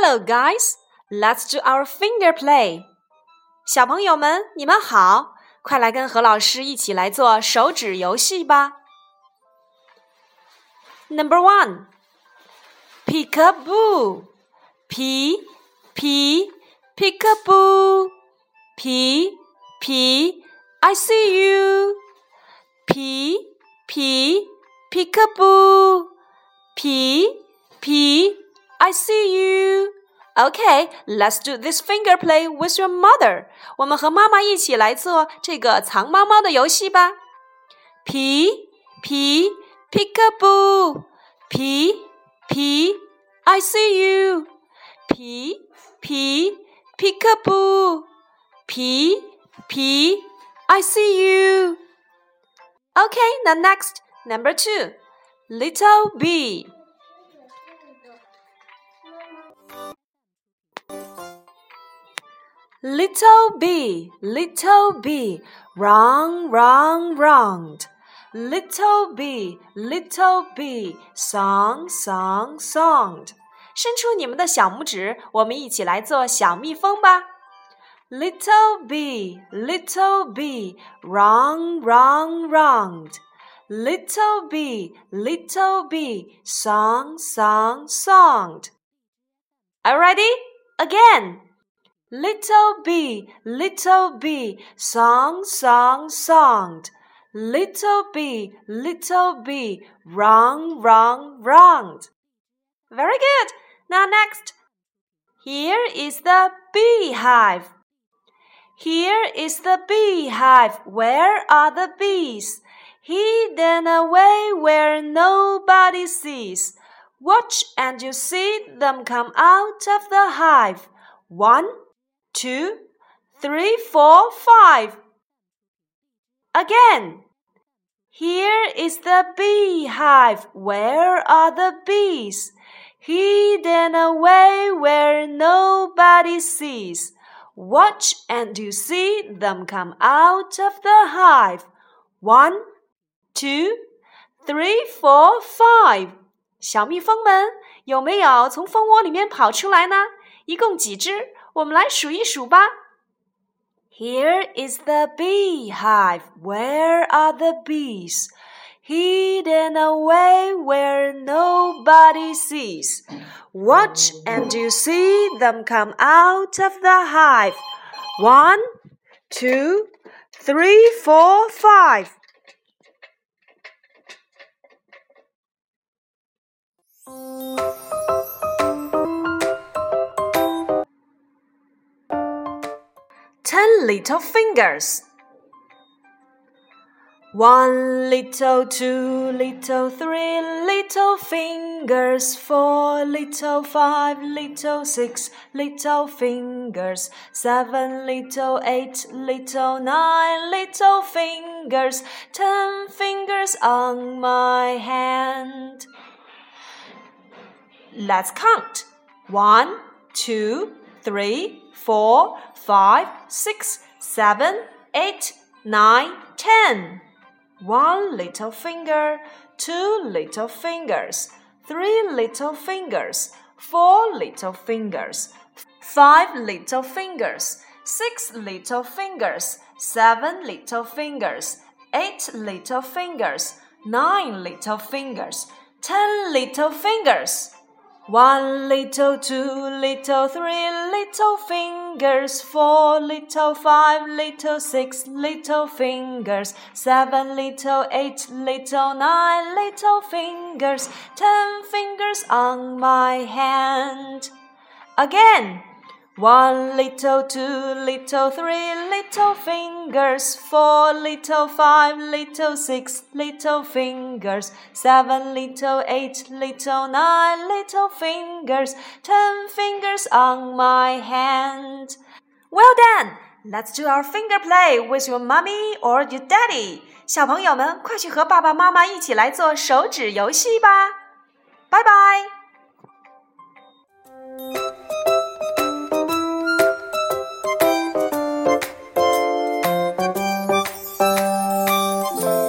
Hello, guys. Let's do our finger play. 小朋友们，你们好，快来跟何老师一起来做手指游戏吧。Number one, peekaboo, p p peekaboo, p p I see you, p p peekaboo, p p I see you. Okay, let's do this finger play with your mother. 我们和妈妈一起来做这个藏猫猫的游戏吧。P P peekaboo, P P I see you, P P peekaboo, P P I see you. Okay, now next, number two, little bee. Little bee, little bee, run, run, round. Little bee, little bee, song, song, song. 伸出你们的小拇指，我们一起来做小蜜蜂吧。Little bee, little bee, run, run, round. Little bee, little bee, song, song, song. Are you ready? Again. Little bee, little bee, song, song, songed. Little bee, little bee, wrong, wrong, wronged. Very good. Now next. Here is the beehive. Here is the beehive. Where are the bees? Hidden away where nobody sees. Watch and you see them come out of the hive. One, two, three, four, five. Again. Here is the beehive. Where are the bees? Hidden away where nobody sees. Watch and you see them come out of the hive. One, two, three, four, five. 小蜜蜂们有没有从蜂窝里面跑出来呢？一共几只？我们来数一数吧。Here is the beehive. Where are the bees? Hidden away where nobody sees. Watch and you see them come out of the hive. One, two, three, four, five. Ten little fingers. One little, two little, three little fingers, four little, five little, six little fingers, seven little, eight little, nine little fingers, ten fingers on my hand. Let's count. One, two, three, four, five, six, seven, eight, nine, ten. One little finger, two little fingers, three little fingers, four little fingers, five little fingers, six little fingers, seven little fingers, eight little fingers, nine little fingers, ten little fingers. One little, two little, three little fingers, four little, five little, six little fingers, seven little, eight little, nine little fingers, ten fingers on my hand. Again. One little, two little, three little fingers, four little, five little, six little fingers, seven little, eight little, nine little fingers, ten fingers on my hand. Well done! Let's do our finger play with your mommy or your daddy. 小朋友们，快去和爸爸妈妈一起来做手指游戏吧！拜拜。